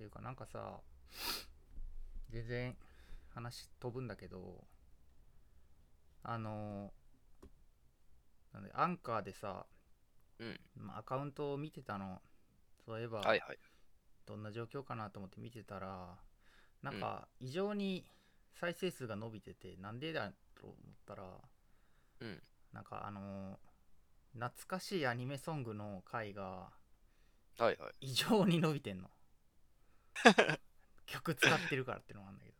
っていうかなんかさ全然話飛ぶんだけどあのなんでアンカーでさ、うん。まあアカウントを見てたの。そういえば、はいはい。どんな状況かなと思って見てたらなんか異常に再生数が伸びててなんでだと思ったら、うん。なんかあの懐かしいアニメソングの回がはいはい。異常に伸びてんの 曲使ってるからってのもあるんだけど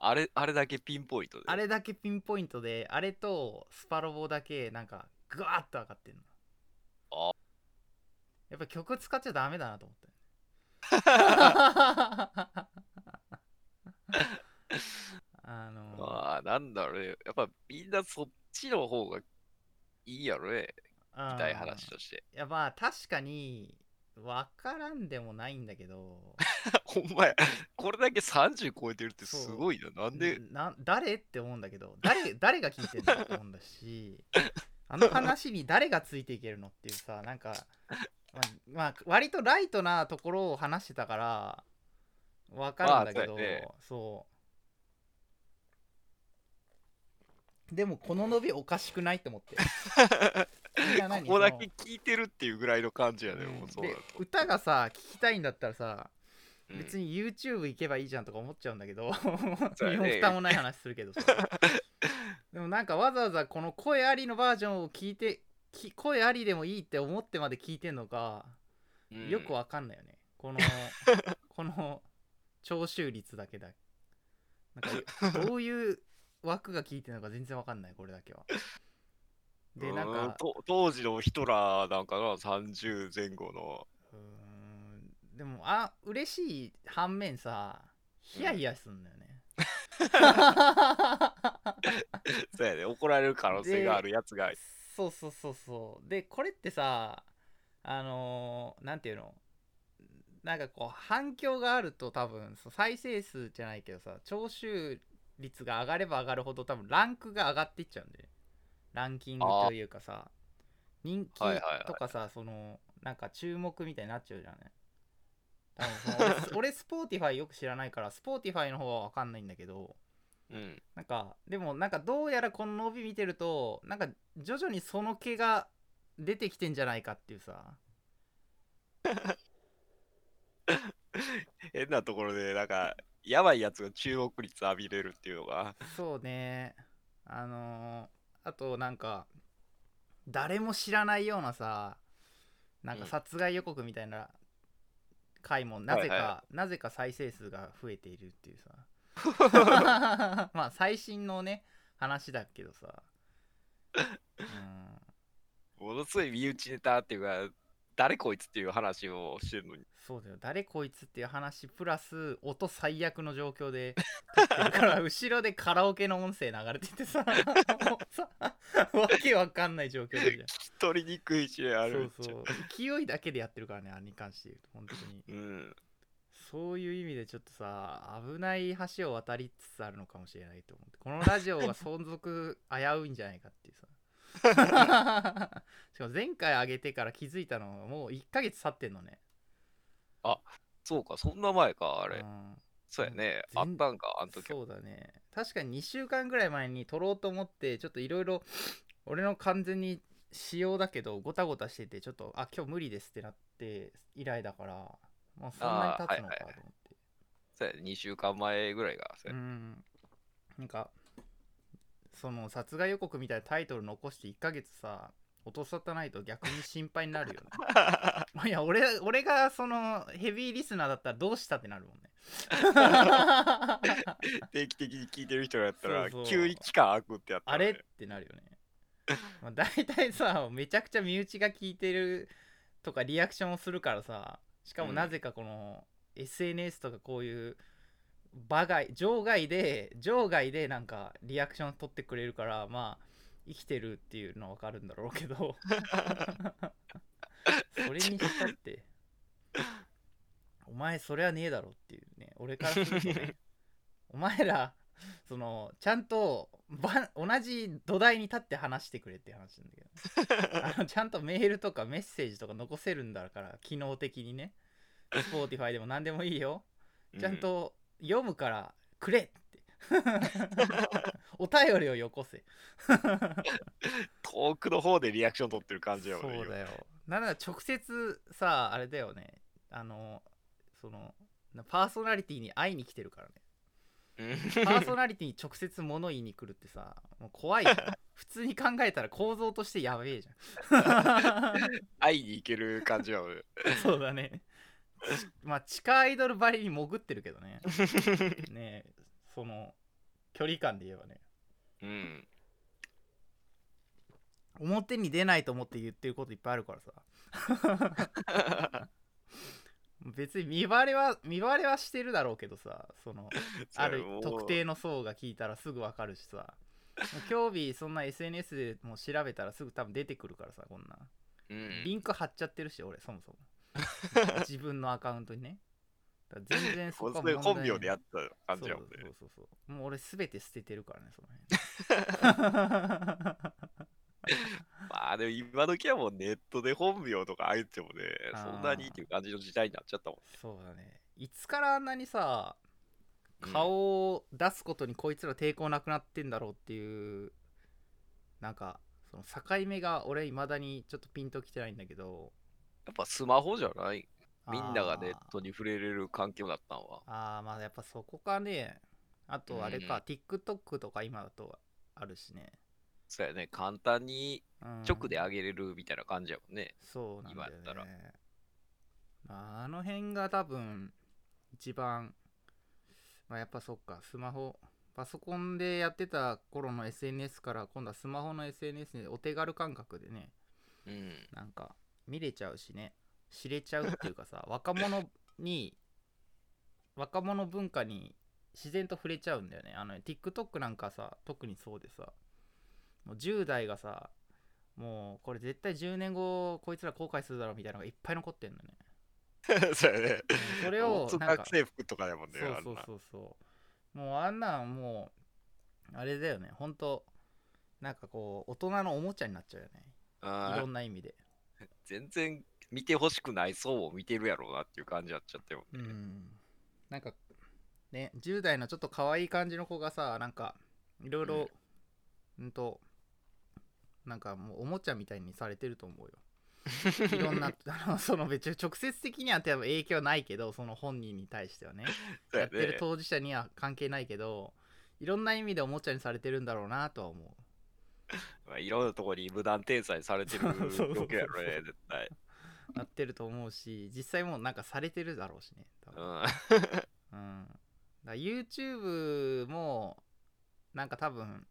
あれ、あれだけピンポイントで。あれだけピンポイントであれとスパロボだけなんかグワーッと上がってんのあやっぱ曲使っちゃダメだなと思って あのまあ、なんだろうね。やっぱみんなそっちの方がいいやろね。みみたい話として。いやまあ確かに分からんでもないんだけど。ほんまや。これだけ30超えてるってすごいな。なんで、な誰って思うんだけど。誰 誰が聞いてんのって思うんだし。あの話に誰がついていけるのっていうさなんか、まあ、まあ割とライトなところを話してたから分かるんだけど、まあそうやね。そう。でもこの伸びおかしくないって思って ここだけその聞いてるっていうぐらいの感じやね。うん。もうそう歌がさ聞きたいんだったらさと。別に YouTube 行けばいいじゃんとか思っちゃうんだけど身も蓋もない話するけどさ。でもなんかわざわざこの声ありのバージョンを聞いてき声ありでもいいって思ってまで聞いてんのかうん。よくわかんないよね。この この聴取率だけだ。なんか どういう枠が聞いてるのか全然わかんないこれだけはでなんか当時のヒトラーなんかな？30前後の。うーん。でもあ嬉しい反面さヒヤヒヤすんだよね、そうやね。怒られる可能性があるやつが。そうそうそうそう。でこれってさあのーなんていうの？なんかこう反響があると多分再生数じゃないけどさ聴取率が上がれば上がるほど多分ランクが上がっていっちゃうんでランキングというかさ人気とかさそのなんか注目みたいになっちゃうじゃんね多分その 俺俺 Spotifyよく知らないから Spotifyの方は分かんないんだけどうん。なんかでもなんかどうやらこの伸び見てるとなんか徐々にその毛が出てきてんじゃないかっていうさ。変なところでなんかやばいやつが注目率浴びれるっていうのが。そうね。あのーあとなんか誰も知らないようなさなんかうん。殺害予告みたいな回もなぜか、はいはなぜか再生数が増えているっていうさ。まあ最新のね話だけどさ。うん。ものすごい身内ネタっていうか誰こいつっていう話をしてるのに。そうだよ。誰こいつっていう話プラス音最悪の状況で 撮ってるから 後ろでカラオケの音声流れててさ もうさわけわかんない状況でじゃん取りにくいしあそるうそう。勢いだけでやってるからねあれに関して言うと本当に。うん。そういう意味でちょっとさ危ない橋を渡りつつあるのかもしれないと思って。このラジオが存続危ういんじゃないかっていうさ しかも前回上げてから気づいたのはもう1ヶ月経ってんのね。そうかそんな前かあれ。うん。そうやね。全あったんかあの時は。そうだね。確かに2週間ぐらい前に撮ろうと思ってちょっといろいろ俺の完全に仕様だけどごたごたしててちょっとあ今日無理ですってなって以来だからもうそんなに経つのかと思って、そうやね。2週間前ぐらいがそううやね。ん。なんかその殺害予告みたいなタイトル残して1ヶ月さ落とさたないと逆に心配になるよね。いや俺俺がそのヘビーリスナーだったらどうしたってなるもんね。定期的に聞いてる人がやったら急に期間空くってやったら、ね、あれってなるよね。まあ、大体さめちゃくちゃ身内が聞いてるとかリアクションをするからさしかもうん。なぜかこの SNS とかこういう場外場外で場外でなんかリアクション取ってくれるからまあ生きてるっていうのは分かるんだろうけど。それにしたってお前それはねえだろっていうね。俺からするとね。お前らそのちゃんとば同じ土台に立って話してくれって話なんだけどあのちゃんとメールとかメッセージとか残せるんだから機能的にね。Spotify でも何でもいいよ。ちゃんうと読むからくれって。お便りをよこせ。遠くの方でリアクション取ってる感じやもんね。そうだよ。なら直接さあれだよね。あのそのなパーソナリティに会いに来てるからね。今パーソナリティに直接物言いに来るってさもう怖いじゃん。普通に考えたら構造としてやべえじゃ 会いに行ける感じやもんね。んそうだね。ち まあ地下アイドルばりに潜ってるけどね。ねえその距離感で言えばね。うん。表に出ないと思って言ってることいっぱいあるからさ。別に見バレは見バレはしてるだろうけどさそのある特定の層が聞いたらすぐわかるしさ。興味そんな SNS でもう調べたらすぐ多分出てくるからさこんな。うん。リンク貼っちゃってるし俺そもそも 自分のアカウントにね。全然 そこは本名問題ない。でやった感じやもんね。そうそうそう。そうもう俺すべて捨ててるからねその まあでも今時はもうネットで本名とかあえてもね、そんなにっていう感じの時代になっちゃったもん。そうだね。いつからあんなにさうん。顔を出すことにこいつら抵抗なくなってんだろうっていうなんかその境目が俺いまだにちょっとピンときてないんだけどやっぱスマホじゃない？みんながネットに触れれる環境だったんは。あーまあやっぱそこかね。あとあれか、うん。TikTok とか今だとあるしね、そうやね、簡単にうん、直で上げれるみたいな感じやもんね。そうなんだよ今やったら。ああの辺が多分一番まあやっぱそっか。スマホパソコンでやってた頃の SNS から今度はスマホの SNS でお手軽感覚でね。うん。なんか見れちゃうしね。知れちゃうっていうかさ 若者に若者文化に自然と触れちゃうんだよね。あの TikTok なんかさ特にそうでさもう10代がさもうこれ絶対10年後こいつら後悔するだろうみたいなのがいっぱい残ってんのね。そうやね。うんそれをなんか学生服とかやもんね。そうそうそうそう。もうあんなんもうあれだよね。ほんとなんかこう大人のおもちゃになっちゃうよね。いろんな意味で 全然見てほしくない層を見てるやろうなっていう感じになっちゃってもんね。うん。なんかね10代のちょっと可愛い感じの子がさなんかいろいろうんとなんかもうおもちゃみたいにされてると思うよ。いろんなあのその別に直接的には多分影響ないけどその本人に対してはね。そうややってるね。当事者には関係ないけどいろんな意味でおもちゃにされてるんだろうなとは思まあ、いろんなところに無断転載されてる 状況やろね、絶対。うなってると思うし実際もうなんかされてるだろうしね多分。うん。うん、だ YouTube もなんか多分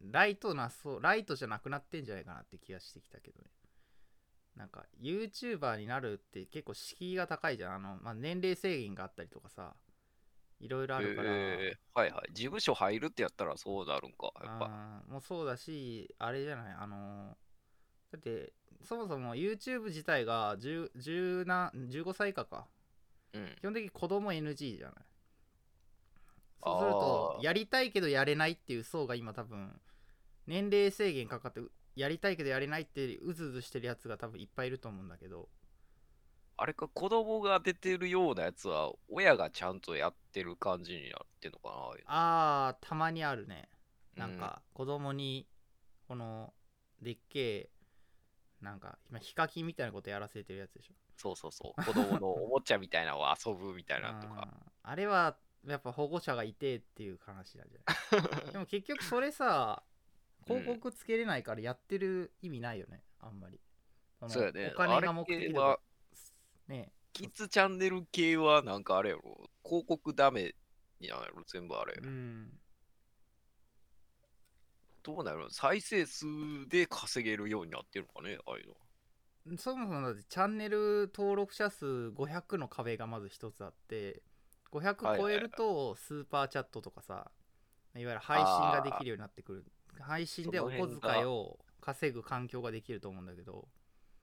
ライトなそうライトじゃなくなってんじゃないかなって気がしてきたけどね。なんか YouTuber になるって結構敷居が高いじゃん。あの、まあ、年齢制限があったりとかさいろいろあるから、えーはいはい。事務所入るってやったらそうなるんか。やっぱ。もうそうだしあれじゃない？あのだってそもそも YouTube 自体が10 10な15歳以下かうん。基本的に子供 NG じゃない？そうするあとーやりたいけどやれないっていう層が今多分年齢制限かかってうやりたいけどやれないってうずうずしてるやつが多分いっぱいいると思うんだけどあれか、子供が出てるようなやつは、親がちゃんとやってる感じになってんのかな。あーたまにあるねなんか子供にこのでっけえなんか今ヒカキンみたいなことやらせてるやつでしょそうそうそう。子供のおもちゃみたいなのを遊ぶみたいなとか。うんあれはやっぱ保護者がいてっていう話なんじゃない？でも結局それさ広告つけれないからやってる意味ないよねあんまりそのそうやね。お金が目的では、ねキッズチャンネル系はなんかあれやろ。広告ダメになるやろ、全部あれ。うんどうなる再生数で稼げるようになってるのかね、ああいうの。そもそもだってチャンネル登録者数500の壁がまず一つあって500超えるとスーパーチャットとかさいわゆる配信ができるようになってくる配信でお小遣いを稼ぐ環境ができると思うんだけど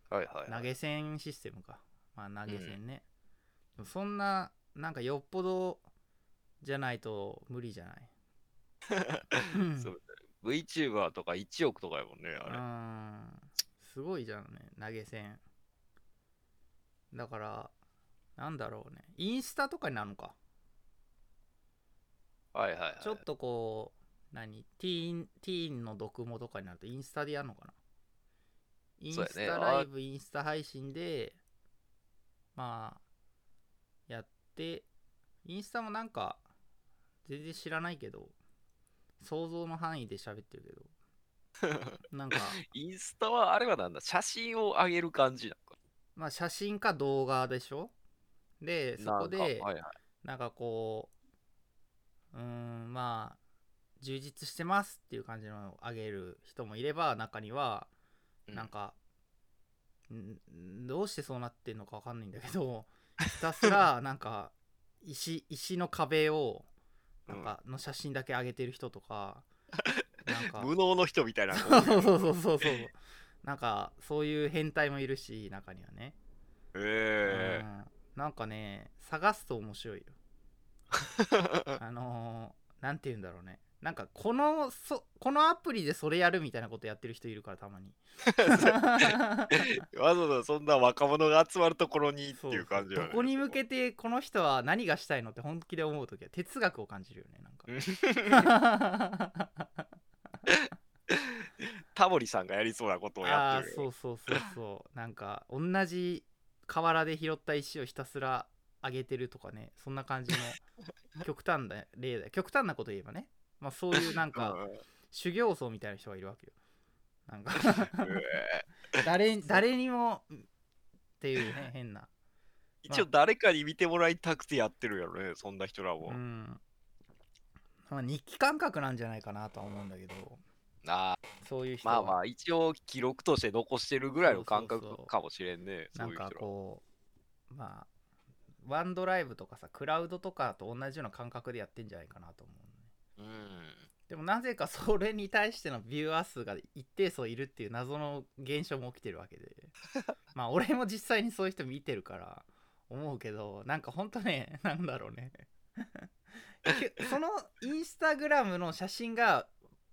はいはい、はい。投げ銭システムかまあ投げ銭ね、でもそんななんかよっぽどじゃないと無理じゃない？う んそう VTuber とか1億とかやもんね、あれ。うん。すごいじゃんね投げ銭。だからなんだろうね。インスタとかになるのか。はいはい、はい。ちょっとこう何？ティーンティーンの読モとかになるとインスタでやるのかな？インスタライブ、インスタ配信でまあやってインスタもなんか全然知らないけど想像の範囲で喋ってるけど。なんかインスタはあれはなんだ？写真を上げる感じなのか？まあ写真か動画でしょ？でそこでなんかはいはい。なんかこううーんまあ充実してますっていう感じのをあげる人もいれば中にはうん。なんか、んどうしてそうなってんのかわかんないんだけど ひたすらなんか石石の壁をなんかの写真だけ上げてる人とか、なんか 無能の人みたいな。そうそうそうそうそう。なんかそういう変態もいるし中にはね、え。うん。なんかね探すと面白いよ。あのー、なんて言うんだろうねなんかこのそこのアプリでそれやるみたいなことやってる人いるからたまに。わざわざそんな若者が集まるところにっていう感じどこに向けてこの人は何がしたいのって本気で思う時は哲学を感じるよねなんか。タモリさんがやりそうなことをやってる。そうそうそうそう。なんか同じ河原で拾った石をひたすら上げてるとかね。そんな感じの極端な例だよ。極端なこと言えばねまあそういうなんうか修行僧みたいな人がいるわけよ。なんか。え。誰誰にもっていうね 変な。ー一応誰かに見てもらいたくてやってるやろねそんな人らも、うん。まあ日記感覚なんじゃないかなとは思うんだけど。あそういうー人は。まあまあ一応記録として残してるぐらいの感覚かもしれんねそなんかこうまあワンドライブとかさクラウドとかと同じような感覚でやってんじゃないかなと思う、ね、うん。でもなぜかそれに対してのビューアー数が一定数いるっていう謎の現象も起きてるわけで。まあ俺も実際にそういう人見てるから思うけどなんかほんとね なんだろうね。けそのインスタグラムの写真が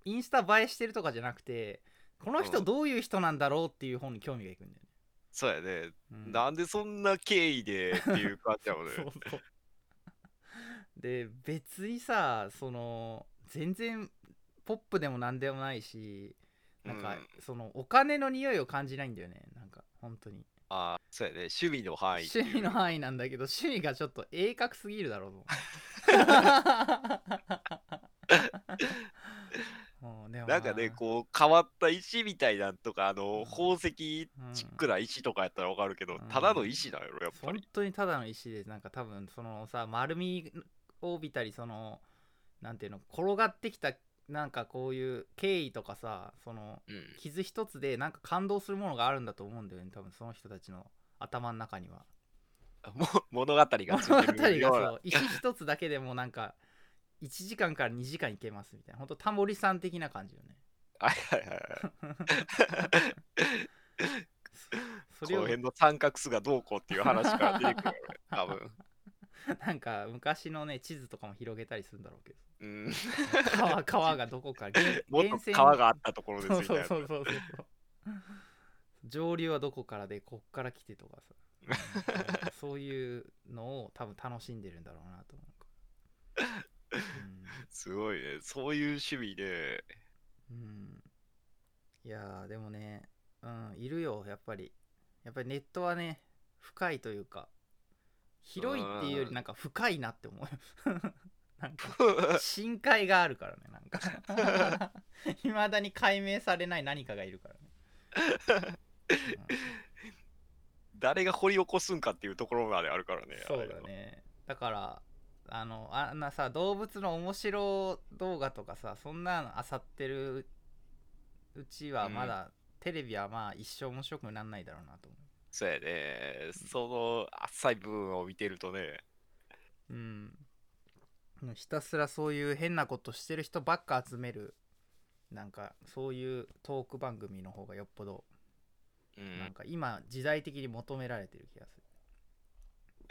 インスタ映えしてるとかじゃなくてこの人うん。どういう人なんだろうっていう方に興味がいくんだよね、そうやね、うん。なんでそんな経緯でっていう感じだもんね。そうそうで別にさその全然ポップでもなんでもないしなんか、うん。そのお金の匂いを感じないんだよねなんか本当に。ああそうやね。趣味の範囲趣味の範囲なんだけど趣味がちょっと鋭角すぎるだろうと なんかねまあこう変わった石みたいなんとかあの、うん。宝石チックな石とかやったらわかるけど、うん。ただの石なんやっぱ本り当にただの石でなんか多分そのさ丸みを帯びたりそのなんていうの転がってきたなんかこういう経緯とかさそのうん。傷一つでなんか感動するものがあるんだと思うんだよね多分その人たちの頭の中には。も物語がつ物語がそう。石一つだけでもなんか1時間から2時間いけますみたいな。ほんとタモリさん的な感じよね。はいはいはいはい。それをこの辺の三角数がどうこうっていう話から出てくる多分 なんか昔のね地図とかも広げたりするんだろうけど。うん。川川がどこか源 も川があったところですそうみたいなそうそうそうそう。上流はどこからでこっから来てとかさ。そういうのを多分楽しんでるんだろうなと思う。からすごいね。そういう趣味で。うん、うん、いやーでもねうんいるよやっぱり。やっぱりネットはね深いというか広いっていうよりなんか深いなって思う。なんか 深海があるからねなんか。いまだに解明されない何かがいるからね、誰が掘り起こすんかっていうところまであるからねそうだね。だからあのあんなさ動物の面白動画とかさそんなの漁ってるうちはまだ、テレビはまあ一生面白くなんないだろうなと思そうやね。その浅い部分を見てるとね。ううん。ひたすらそういう変なことしてる人ばっか集める。なんかそういうトーク番組の方がよっぽどうん。なんか今時代的に求められてる気がす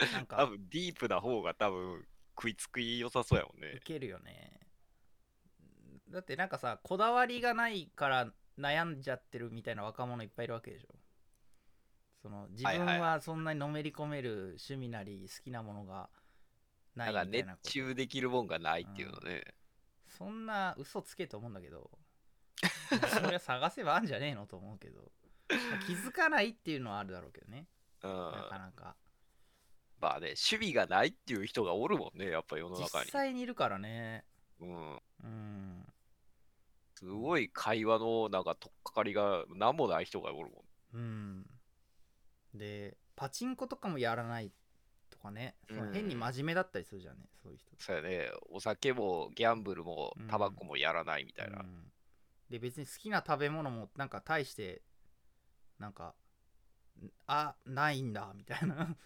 る。なん 多か分ディープな方が多分食いつき良さそうやもんね。いけるよね。だってなんかさこだわりがないから悩んじゃってるみたいな若者いっぱいいるわけでしょその自分はそんなにのめり込める趣味なり好きなものがなないんか熱みたいなこと中できるもんがないっていうのね。そんな嘘つけと思うんだけど そりゃ探せばあんじゃねえのと思うけど、まあ気づかないっていうのはあるだろうけどねうん。なかなかまあね、趣味がないっていう人がおるもんね、やっぱ世の中実に。際にいるからねうん。うんすごい会話のなんか取っかかりが何もない人がおるもん。うんでパチンコとかもやらないとかね。そのうん。変に真面目だったりするじゃんねそういう人そうやね、お酒もギャンブルもうん。タバコもやらないみたいな。うん。で別に好きな食べ物もなんか大してなんかんあないんだみたいな。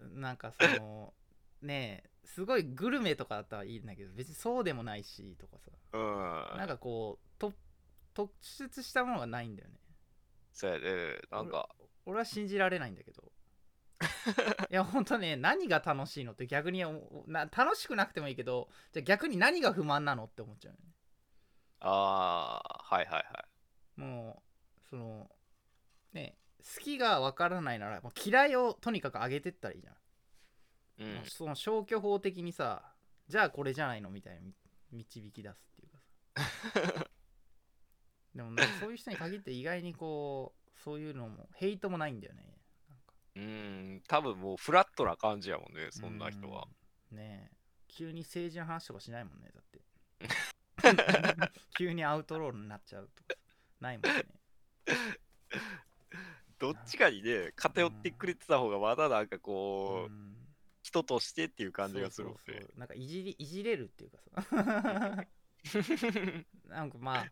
なんかそのねえすごいグルメとかだったらいいんだけど別にそうでもないしとかさ。うん。なんかこうと突出したものがないんだよねそうやね、なんか、俺は信じられないんだけど。いやほんとね何が楽しいのって逆にな楽しくなくてもいいけどじゃあ逆に何が不満なのって思っちゃうよね。ああ、はいはいはい。もうそのね好きが分からないならもう嫌いをとにかく上げてったらいいじゃん、うん。その消去法的にさじゃあこれじゃないのみたいなみ導き出すっていうかさ でもそういう人に限って意外にこうそういうのもヘイトもないんだよね。うん、多分もうフラットな感じやもんね、そんな人は。うん。ねえ。急に政治の話とかしないもんねだって。急にアウトロールになっちゃうとか。ないもんね。どっちかにね、偏ってくれてた方がまだなんかこう、ん。人としてっていう感じがするもんね。そうそう。そう。なんかいじりいじれるっていうかさ。なんかまあ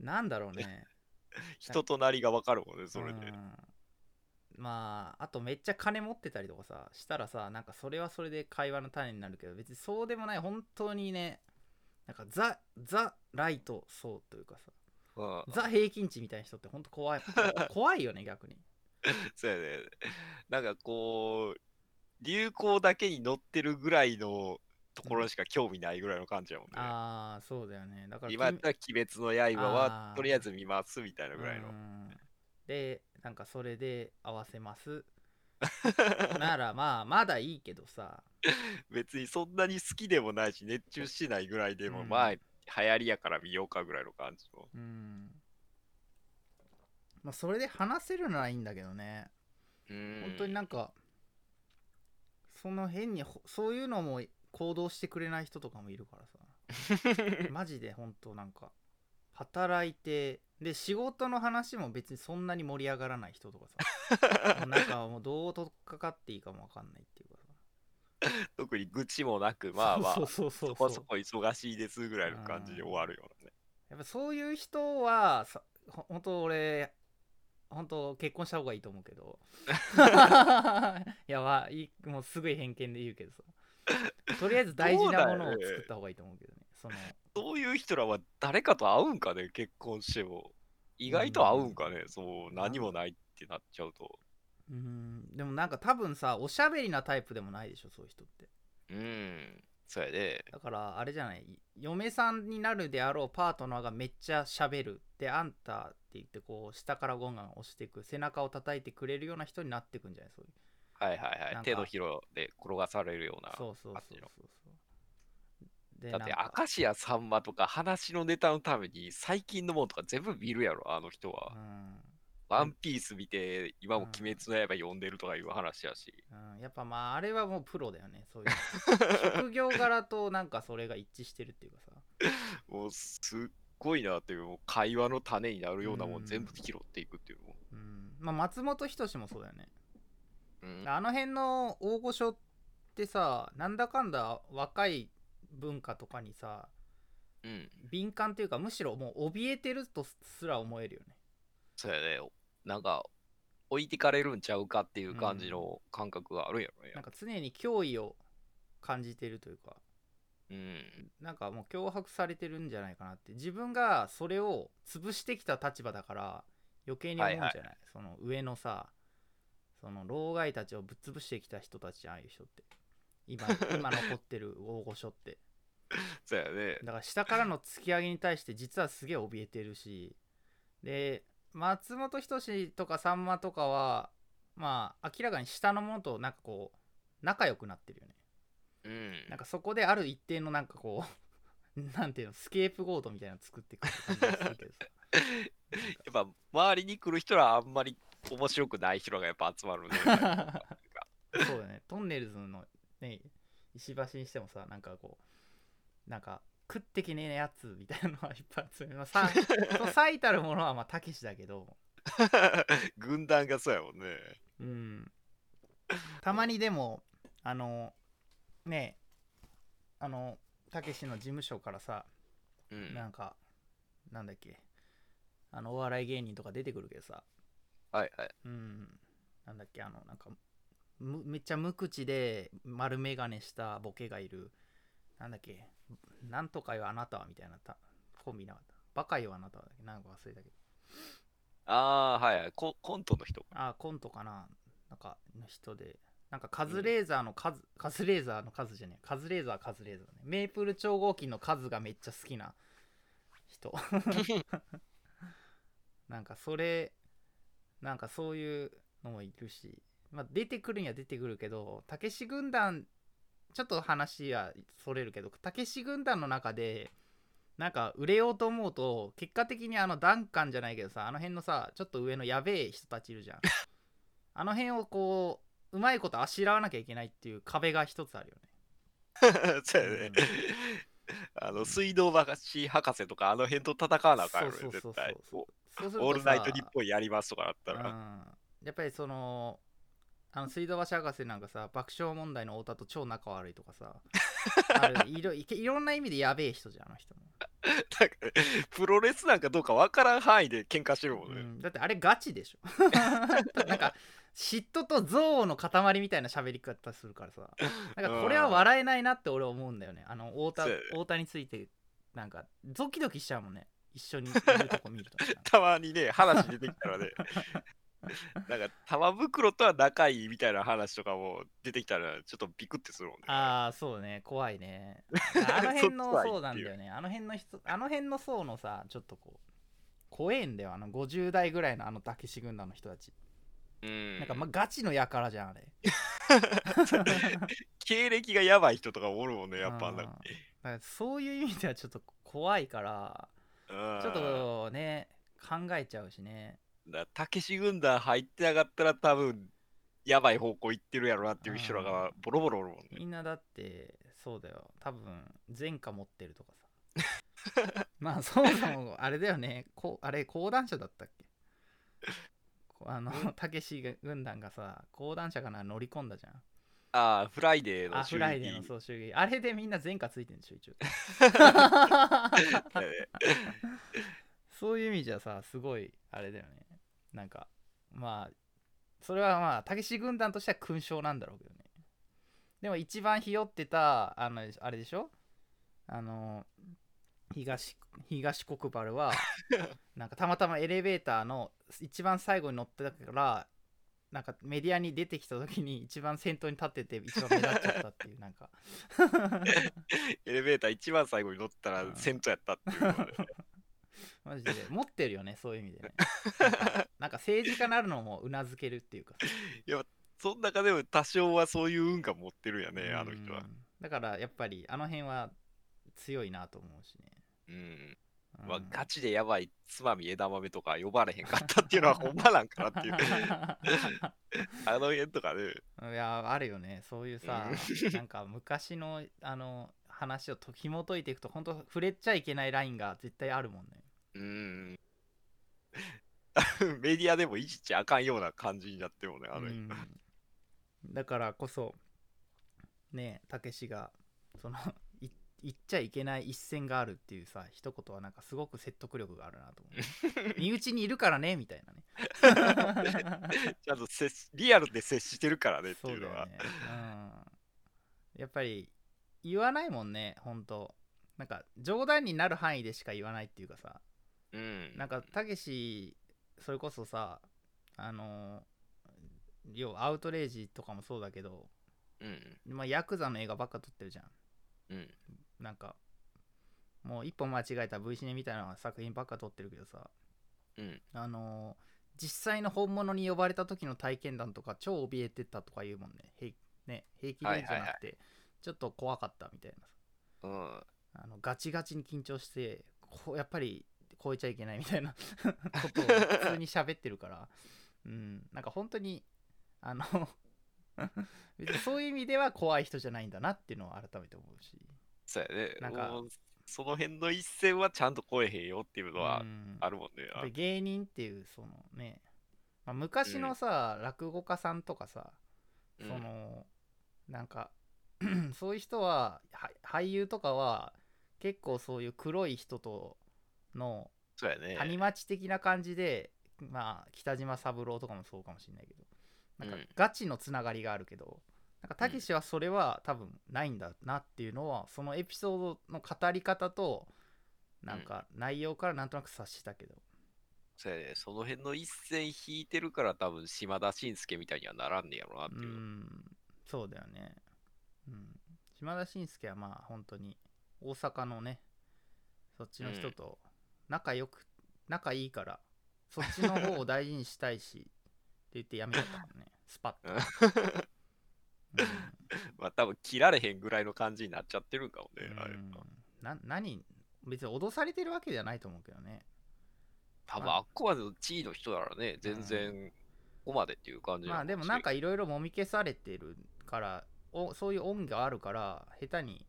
なんだろうね。人となりがわかるもんね、それで。うん。まああとめっちゃ金持ってたりとかさしたらさなんかそれはそれで会話の種になるけど別にそうでもない本当にねなんかザ・ザ・ライトそうというかさうん、ザ平均値みたいな人って本当怖い。怖いよね逆に。そうやね。なんかこう、流行だけに乗ってるぐらいのところしか興味ないぐらいの感じやもんね。ああそうだよね。だから今やったら鬼滅の刃あはー。とりあえず見ますみたいなぐらいの。う。ん。でなんかそれで合わせます。ならまあまだいいけどさ。別にそんなに好きでもないし熱中してないぐらいでも、うん。まあ流行りやから見ようかぐらいの感じの。うん。まあそれで話せるならいいんだけどね。うん。本当になんかその変にほそういうのも行動してくれない人とかもいるからさ。マジで本当なんか働いてで仕事の話も別にそんなに盛り上がらない人とかさ。なんかもうどう取っかかっていいかもわかんないっていうかさ特に愚痴もなく、まあまあ、そうそうそうそう。そこそこ忙しいですぐらいの感じで終わるようなね。やっぱそういう人はさほ本当俺本当結婚した方がいいと思うけど。いやまあいいもうすごい偏見で言うけどさ とりあえず大事なものを作った方がいいと思うけどね。そのそういう人らは誰かと会うんかね、結婚しても。意外と会うんかね、そう、何もないってなっちゃうと。うん。でもなんか多分さおしゃべりなタイプでもないでしょそういう人って。うん、そうやで。だからあれじゃない？嫁さんになるであろうパートナーがめっちゃしゃべる。であんたって言ってこう下からゴンガン押していく背中を叩いてくれるような人になってくんじゃない？そういうはいはいはい。手のひらで転がされるような。そうそうそう感じのそう。だって、明石家さんまとか話のネタのために最近のものとか全部見るやろ、あの人は。うん。ワンピース見て、今も鬼滅の刃読んでるとかいう話やし。うん、やっぱまああれはもうプロだよねそういう。職業柄となんかそれが一致してるっていうかさ。もうすっごいなっていう、もう会話の種になるようなもうんん。全部拾っていくっていうのも。うん。まあ松本人志もそうだよねうん、あの辺の大御所ってさなんだかんだ若い文化とかにさうん。敏感っていうかむしろもう怯えてるとすら思えるよねそうやね。なんか、置いてかれるんちゃうかっていう感じの感覚があるんやろね。なんか常に脅威を感じてるというかうん。なんかもう脅迫されてるんじゃないかなって自分がそれを潰してきた立場だから余計に思うんじゃない、はいその上のさその老害たちをぶっ潰してきた人たちじゃんああいう人って。今 今残ってる大御所って。そうやね。だから下からの突き上げに対して実はすげえ怯えてるし。で松本人志とかさんまとかはまあ明らかに下の者となんかこう仲良くなってるよね。うん。なんかそこである一定のなんかこう なんていうのスケープゴートみたいなの作っていく感じがするけどさ。やっぱ周りに来る人らあんまり面白くない人らがやっぱ集まるね。そうだねトンネルズのね石橋にしてもさなんかこうなんか食ってきねえやつみたいなのはいっぱい集めますさ 最たるものはまあたけしだけど軍団がそうやもんね。うんたまにでもあのねあのたけしの事務所からさうん。なんかなんだっけあのお笑い芸人とか出てくるけどさはいはい。うん。なんだっけあのなんかむめっちゃ無口で丸眼鏡したボケがいる。なんだっけなんとかよあなたはみたいなたコンビなかった。バカよあなたはだっけなんか忘れたけど。ああー、はいはい。コ。コントの人。あコントかな。なんかの人で。なんかカズレーザーの数、カズレーザーの数じゃねえ。カズレーザーはカズレーザーね。メープル超合金の数がめっちゃ好きな人。なんかそれなんかそういうのもいるし、まあ、出てくるには出てくるけどたけし軍団ちょっと話はそれるけどたけし軍団の中でなんか売れようと思うと結果的にあのダンカンじゃないけどさあの辺のさちょっと上のやべえ人たちいるじゃん あの辺をこううまいことあしらわなきゃいけないっていう壁が一つあるよね そうやね。あの、水道橋博士とかあの辺と戦わなあかんよね、そうそうそう絶対。そうおそうするとさオールナイト日本やりますとかだったうら。ん。やっぱりそのあの水道橋博士なんかさ爆笑問題の太田と超仲悪いとかさ いろいいろんな意味でやべえ人じゃんあの人も、プロレスなんかどうかわからん範囲で喧嘩してるもんね。うん。だってあれガチでしょ。なんか嫉妬と憎悪の塊みたいな喋り方するからさ。なんかこれは笑えないなって俺は思うんだよね。あの太田太田についてなんかドキドキしちゃうもんね一緒にいるとこ見ると たまにね、話出てきたらね、なんか玉袋とは仲いいみたいな話とかも出てきたら、ちょっとビクってするもんね。ああそうね。怖いね。あの辺のそうなんだよね。あの辺の人あの辺の層のさちょっとこう怖えんだよ。あの50代ぐらいのあのたけし軍団の人たち、うん。なんかまあガチのやからじゃんあれ。経歴がやばい人とかおるもんね、やっぱ。うんな。んかそういう意味ではちょっと怖いからうんちょっとね考えちゃうしね。たけし軍団入ってなかったら多分やばい方向行ってるやろなっていう人らがボロボロおるもんね。みんなだってそうだよ。多分前科持ってるとかさ。まあそもそもあれだよね。こあれ講談社だったっけ？こあのたけし軍団がさ講談社かな乗り込んだじゃんああ、フライデーのあフライデーのあれでみんな前科ついてるんでしょ一応。そういう意味じゃさすごいあれだよね。なんかまあそれはまあたけし軍団としては勲章なんだろうけどね。でも一番ひよってたあのあれでしょ？あの東東国原は なんかたまたまエレベーターの一番最後に乗ってたからなんかメディアに出てきた時に一番先頭に立ってて一番目立っちゃったっていうなんか。エレベーター一番最後に乗ったらうん。先頭やったっていう マジで。持ってるよねそういう意味でね。なんか政治家なるのもうなずけるっていうか。その中でも多少はそういう運が持ってるんやね、あの人は。う。んだからやっぱりあの辺は強いなと思うしね、うん。うんまあ、ガチでやばいつまみ枝豆とか呼ばれへんかったっていうのは ほんまなんかなっていう。あの辺とかね。いやあるよねそういうさうんなんか昔のあの話をと紐解いていくと本当触れちゃいけないラインが絶対あるもんねうん。メディアでもいじっちゃあかんような感じになってもね、あの、うんだからこそねたけしがそのい言っちゃいけない一線があるっていうさ一言はなんかすごく説得力があるなと思う 身内にいるからねみたいなね ちゃんとリアルで接してるからねっていうのは。ね、うん、やっぱり言わないもんねほんとなんか冗談になる範囲でしか言わないっていうかさうん。なんかたけしそれこそさあの要はアウトレイジとかもそうだけど、うん。まあ、ヤクザの映画ばっか撮ってるじゃんうん。なんかもう一本間違えた V シネみたいな作品ばっか撮ってるけどさ。うん。あの実際の本物に呼ばれた時の体験談とか超怯えてたとか言うもんね。平ね平気でじゃなくて、ちょっと怖かったみたいな。うん。あのガチガチに緊張してこうやっぱり超えちゃいけないみたいな ことを普通に喋ってるから。うん。なんか本当にあの 別にそういう意味では怖い人じゃないんだなっていうのは改めて思うしそうやね。なんか。その辺の一線はちゃんと越えへんよっていうのはうん。あるもんね、やっぱり芸人っていうそのね、まあ、昔のさ、落語家さんとかさうん。その、なんか そういう人はは俳優とかは結構そういう黒い人とのそうやね。谷町的な感じで、まあ北島三郎とかもそうかもしれないけどなんかうん。ガチのつながりがあるけど、なんかたけしはそれは多分ないんだなっていうのはそのエピソードの語り方となんか内容からなんとなく察したけど、そうやね。その辺の一線引いてるから多分島田紳介みたいにはならんねやろなってういう、ん。そうだよね、うん、島田紳介はまあ本当に大阪のねそっちの人と仲良く、仲いいからそっちの方を大事にしたいしって言ってやめちゃったもんね。スパッと、まあ多分切られへんぐらいの感じになっちゃってるんかもね、うん。あれうんな何別に脅されてるわけじゃないと思うけどね。多分あ。っこまでの地位の人ならね全然ここまでっていう感じまあでもなんかいいろいろもみ消されてるからおそういう恩があるから下手に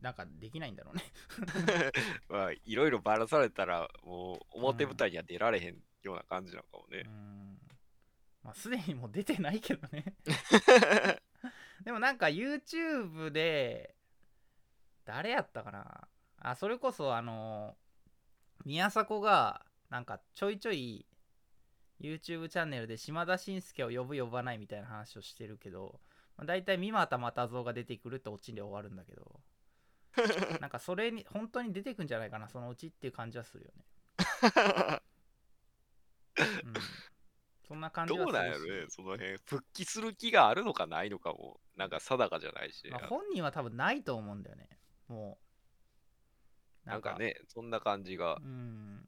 なんかできないんだろうね。まあいろいろばらされたらもう表舞台には出られへんような感じなのかもね、うんまあすでにもう出てないけどね。でもなんか YouTube で誰やったかな。あそれこそあの宮迫がなんかちょいちょい YouTube チャンネルで島田紳介を呼ぶ呼ばないみたいな話をしてるけど、まあ、大体三股又蔵が出てくるってオチで終わるんだけど。なんかそれに本当に出てくんじゃないかな。そのうちっていう感じはするよね、うん、そんな感じどうなんやろねその辺。復帰する気があるのかないのかも。なんか定かじゃないし、まあ、本人は多分ないと思うんだよね。もう。なんか。ねそんな感じが。うん。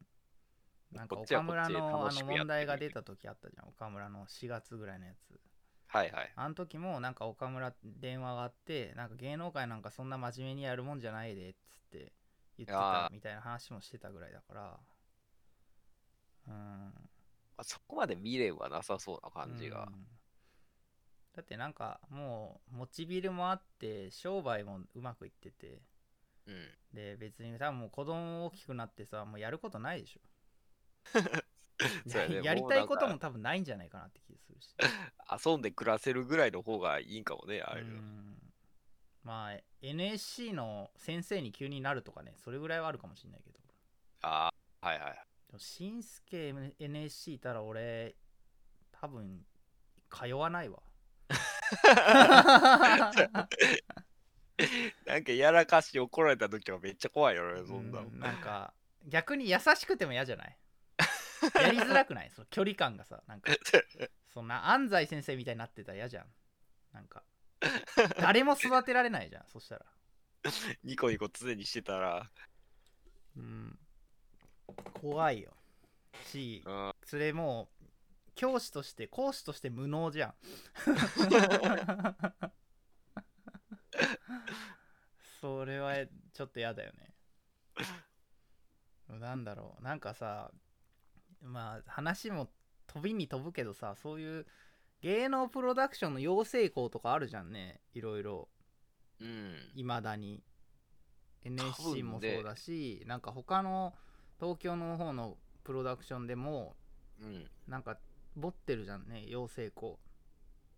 なんか岡村のあの問題が出た時あったじゃん。岡村の4月ぐらいのやつ。はいはい。あの時もなんか岡村電話があってなんか芸能界なんかそんな真面目にやるもんじゃないでっつって言ってたみたいな話もしてたぐらいだから。うん。まあ、そこまで未練はなさそうな感じが。うん。だってなんかもうモチビルもあって商売もうまくいってて。うん、で別に多分もう子供大きくなってさもうやることないでしょ。ね。やりたいことも多分ないんじゃないかなって気がするし。遊んで暮らせるぐらいの方がいいんかもねああいうまあ NSC の先生に急になるとかねそれぐらいはあるかもしれないけど。ああはいはいしんすけ NSC いたら俺多分通わないわ。なんかやらかして怒られた時はめっちゃ怖いよねそんななんか逆に優しくても嫌じゃない？やりづらくない？その距離感がさなんか そんな安西先生みたいになってたら嫌じゃん。なんか誰も育てられないじゃんそしたら。ニコニコ常にしてたら。うん怖いよ。しうんそれもう教師として講師として無能じゃん。それはちょっと嫌だよね。なんだろう。なんかさまあ話も飛びに飛ぶけどさそういう芸能プロダクションの養成校とかあるじゃんね。いろいろ。うん。いまだに。NSC ねもそうだし、なんか他の東京の方のプロダクションでもうん。なんか持ってるじゃんね養成校。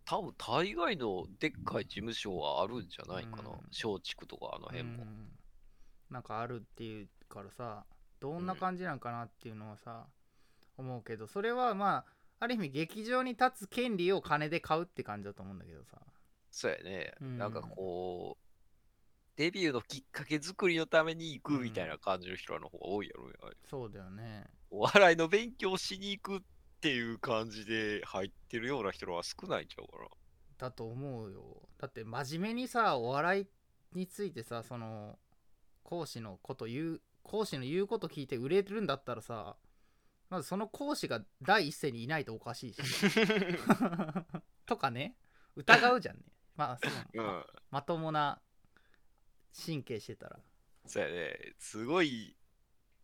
多分大概のでっかい事務所はあるんじゃないかな。うん。松竹とかあの辺も。うんなんかあるっていうからさどんな感じなんかなっていうのはさ、思うけどそれはまあある意味劇場に立つ権利を金で買うって感じだと思うんだけどさ。そうやね。うん。なんかこうデビューのきっかけ作りのために行くみたいな感じの人らの方が多いやろねあれそうだよね。お笑いの勉強しに行くっていう感じで入ってるような人らは少ないんちゃうかな。だと思うよ。だって真面目にさお笑いについてさその講師のこと言う講師の言うこと聞いて売れるんだったらさまずその講師が第一線にいないとおかしいし。とかね。疑うじゃんね。まあそう。うん。まともな神経してたらそうやね。すごい、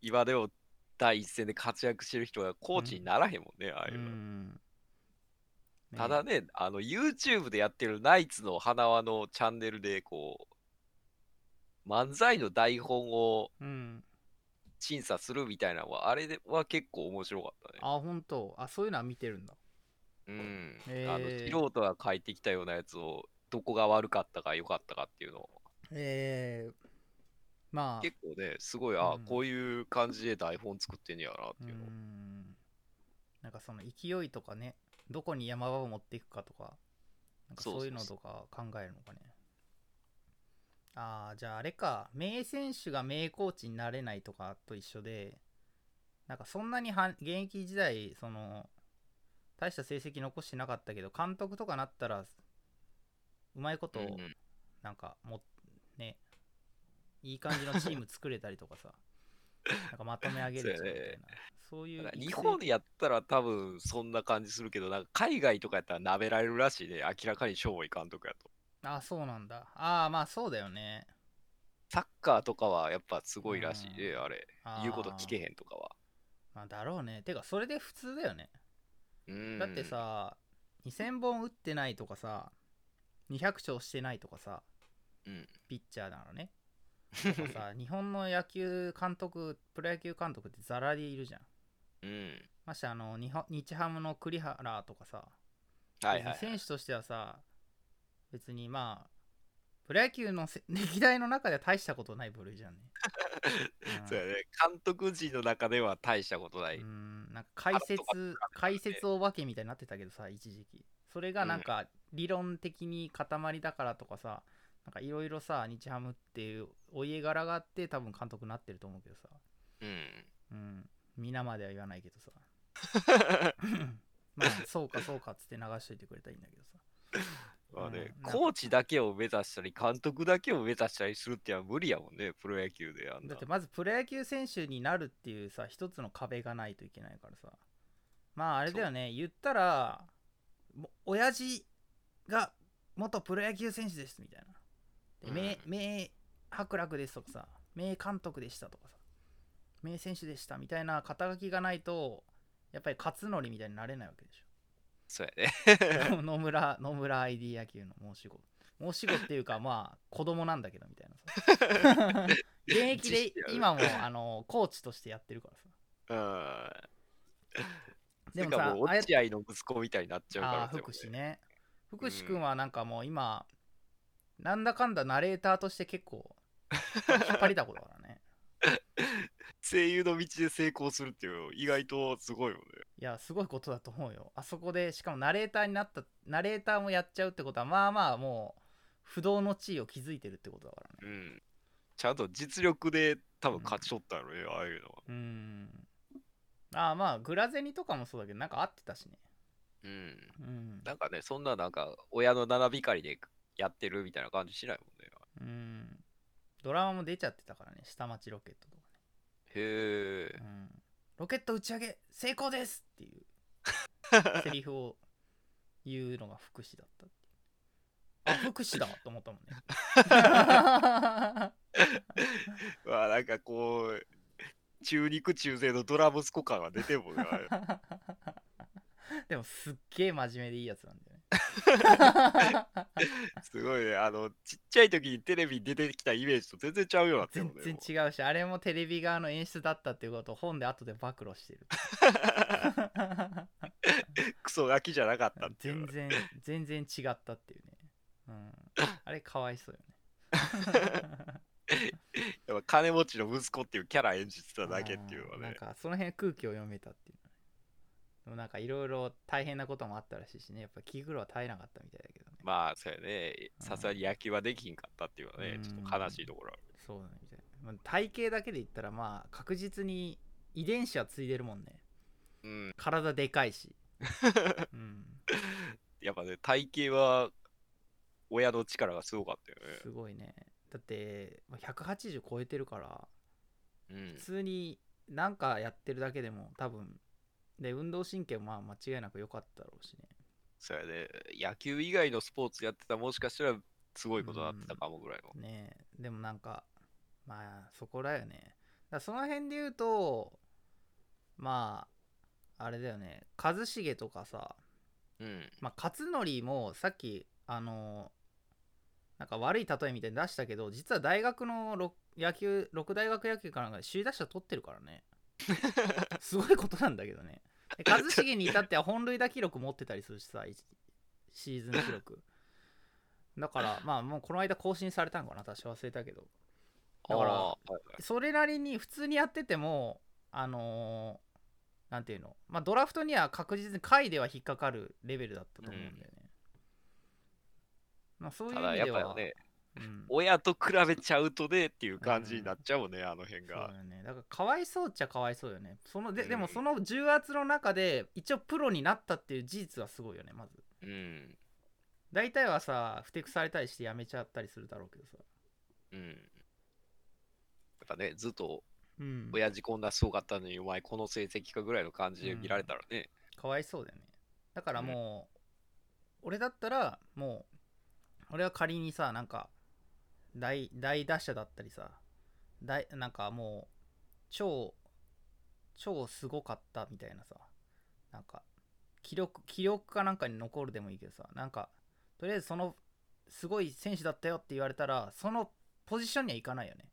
今でも第一線で活躍してる人がコーチにならへんもんね、ああいううの。ただね、あの、YouTube でやってるナイツの花輪のチャンネルで、こう、漫才の台本をうん審査するみたいなのは、あれでは結構面白かったね。あ本当あそういうのは見てるんだうん。あの、素人が書いてきたようなやつを、どこが悪かったか良かったかっていうのを、えー、まあ結構ね、すごい、あ、うん。こういう感じで台本作ってんねやなってういうの。を。ん。なんかその勢いとかねどこに山場を持っていくかとかなんかそういうのとか考えるのかね。ああじゃああれか名選手が名コーチになれないとかと一緒でなんかそんなには現役時代その大した成績残してなかったけど監督とかなったらうまいことうんうん。なんかもねいい感じのチーム作れたりとかさ なんかまとめ上げるみたいな。そういう日本でやったら多分そんな感じするけど、なんか海外とかやったら舐められるらしいね、明らかにしょぼい監督やと。あそうなんだ。ああまあそうだよね。サッカーとかはやっぱすごいらしいね、うん。あれ。言うこと聞けへんとかは。まあだろうね。てかそれで普通だよね。うん。だって、さ2000本打ってないとかさ200勝してないとかさうん、ピッチャーなのね。とかさ 日本の野球監督プロ野球監督ってザラでいるじゃん。うん。ましてあの日本日ハムの栗原とかさはいはい、選手としてはさ別にまあプロ野球のせ 歴代の中では大したことない部類じゃんね、うん。そうやね。監督陣の中では大したことない。うん。なんか解説解説お化けみたいになってたけどさ一時期。それがなんか理論的に塊だからとかさなんかいろいろさ日ハムっていうお家柄があって多分監督になってると思うけどさ。うん。うん。皆までは言わないけどさ。まあそうかそうかっつって流しといてくれたらいいんだけどさ。まあね、うん。コーチだけを目指したり、監督だけを目指したりするってのは無理やもんね、プロ野球であんなだって。まずプロ野球選手になるっていうさ一つの壁がないといけないからさ。まああれだよね言ったらも親父が元プロ野球選手ですみたいなで名うん。名伯楽ですとかさ名監督でしたとかさ名選手でしたみたいな肩書きがないとやっぱり勝則みたいになれないわけでしそうやね。ょ 野村野村 ID 野球の申し子。申し子っていうかまあ子供なんだけどみたいなさ。現役で今もあのコーチとしてやってるからさ。うん。でもさ落合の息子みたいになっちゃうからああ福士ね。福士君はなんかもう今、なんだかんだナレーターとして結構 引っ張りだこだからね声優の道で成功するっていう意外とすごいよね。いやすごいことだと思うよあそこでしかもナレーターになったナレーターもやっちゃうってことはまあまあもう不動の地位を築いてるってことだからねうん。ちゃんと実力で多分勝ち取ったよね、ああいうのは。うんああまあグラゼニとかもそうだけどなんか合ってたしねうん。うんなんかね、そんななんか親の七光りでやってるみたいな感じしないもんね。うん。ドラマも出ちゃってたからね。下町ロケットとかへえね、う。ん、ロケット打ち上げ成功ですっていう。セリフを言うのが福祉だったっていう。あ福祉だと思ったもんね。まあなんかこう、中肉中背のドラ息子感が出てるもんね。でもすっげえ真面目でいいやつなんだよね すごいね。あの、ちっちゃい時にテレビに出てきたイメージと全然ちゃうようになってる全もんね。然違うしあれもテレビ側の演出だったっていうことを本で後で暴露してる クソガキじゃなかったっていう全。然全然違ったっていうね、うん、あれかわいそうよねやっぱ金持ちの息子っていうキャラ演じてただけっていうのはうんなんね。かその辺空気を読めたっていでもなんかいろいろ大変なこともあったらしいしねやっぱ気苦労は絶えなかったみたいだけどねまあ、そうやね。さすがに野球はできひんかったっていうのはね、うんちょっと悲しいところある。そうだねみたいな、まあ体型だけで言ったらまあ確実に遺伝子はついでるもんねうん。体でかいし、うん、やっぱね、体型は親の力がすごかったよね。すごいねだってまあ180超えてるからうん普。通になんかやってるだけでも多分で運動神経もまあ間違いなく良かったろうしねそうやね。野球以外のスポーツやってたらもしかしたらすごいことになってたかもぐらいの。ねえでもなんかまあそこだよねだその辺で言うとまああれだよね一茂とかさうん。まあ勝則もさっきあのなんか悪い例えみたいに出したけど実は大学のろ野球6大学野球かなんかで首位打者取ってるからね すごいことなんだけどねで一茂に至っては本塁打記録持ってたりするしさいシーズン記録。だから まあもうこの間更新されたのかな私忘れたけど。だからそれなりに普通にやっててもあのーなんていうの？まあドラフトには確実に下位では引っかかるレベルだったと思うんだよね、まあそういう意味ではうん。親と比べちゃうとねっていう感じになっちゃうもんね、あの辺そうが。だよね。だからかわいそうっちゃかわいそうよね。そので,、うん。でもその重圧の中で一応プロになったっていう事実はすごいよねまず。うん。大体はさふてくされたりしてやめちゃったりするだろうけどさ。うん。やっぱね、ずっとうん。親父こんなすごかったのに、お前この成績かぐらいの感じで見られたらね。かわいそうだよね。だからもう、俺だったらもう俺は仮にさなんか大大打者だったりさ大なんかもう超超すごかったみたいなさなんか記録記録かなんかに残るでもいいけどさなんかとりあえずそのすごい選手だったよって言われたらそのポジションにはいかないよね。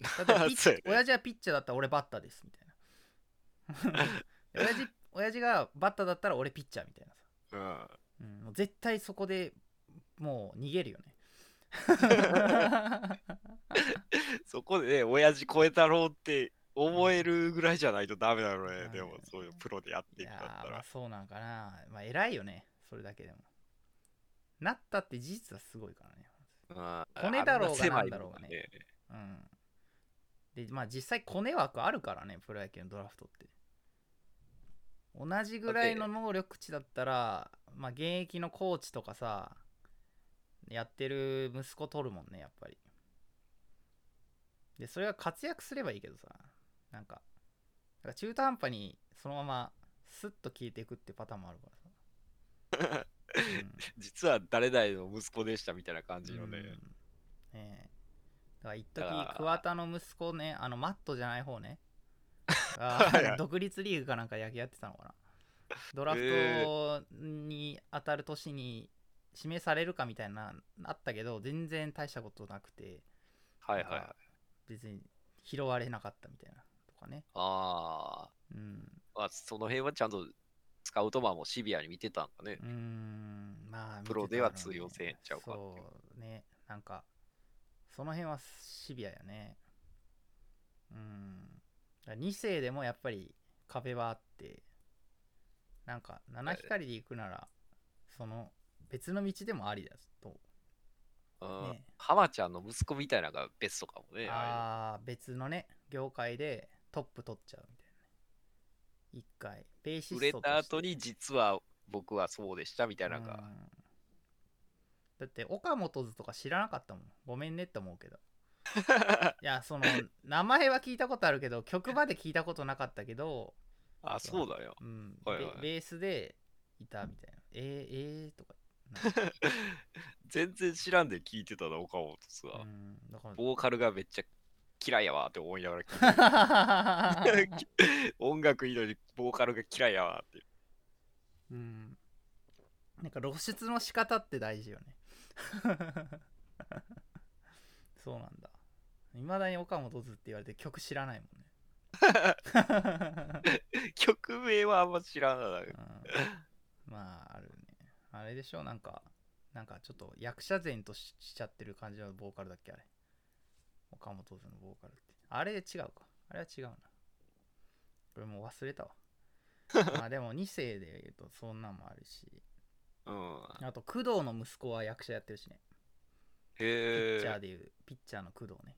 だってピッチそうやね親父はピッチャーだったら俺バッターですみたいな。親父親父がバッターだったら俺ピッチャーみたいなさ、うん。うん、もう絶対そこでもう逃げるよね そこでね、親父超えたろうって思えるぐらいじゃないとダメだろうね。うんでも、そういうプロでやっていくんだったーまあら。そうなんかな。まあ偉いよね。それだけでも。なったって事実はすごいからね。うんコネだろうがなんだろうがねもんうんでまあ実際コネ枠あるからねプロ野球のドラフトって。同じぐらいの能力値だったらまあ現役のコーチとかさやってる息子取るもんねやっぱり。でそれが活躍すればいいけどさなんかなんか中途半端にそのままスッと消えていくってパターンもあるからさ、実は誰々の息子でしたみたいな感うんじのね。うん。ねえ。だから一時桑田の息子ねあのマットじゃない方ね。独立リーグかなんか野球やってたのかな。ドラフトに当たる年に指名されるかみたいなあったけど全然大したことなくて。はいはい。はい。別に拾われなかったみたいなとかね。あうん。ーまあ、その辺はちゃんとスカウトマンもシビアに見てたんかね。う。ーん。まあプロでは通用せんちゃうかそうね。なんかその辺はシビアやね。うん。2世でもやっぱり壁はあって。なんか七光で行くならその別の道でもありだと。うんね。浜ちゃんの息子みたいなのがベストかもね。あああ別のね業界でトップ取っちゃうみたいな。ね一回。ベーシストとして。た後に実は僕はそうでしたみたいなのが。うん。だって岡本図とか知らなかったもん。ごめんねって思うけど。いやその名前は聞いたことあるけど曲まで聞いたことなかったけど、あ、そうだよ。うん。はいはい。ベベースでいたみたいな。えー、えー、とか 全然知らんで聞いてたな、岡本さ。うんボーカルがめっちゃ嫌いやわって思いながら聞いてる。音楽いいのにボーカルが嫌いやわって。うん。なんか露出の仕方って大事よね。そうなんだ。いまだに岡本図って言われて曲知らないもんね。曲名はあんま知らない。うん。まああるねあれでしょなんかなんかちょっと役者前とししちゃってる感じのボーカルだっけあれ。岡本図のボーカルって。あれ違うか。あれは違うな。これもう忘れたわ。まあでも2世で言うとそんなんもあるし。うん。あと工藤の息子は役者やってるしね。ピへえ。ッチャーでいうピッチャーの工藤ね。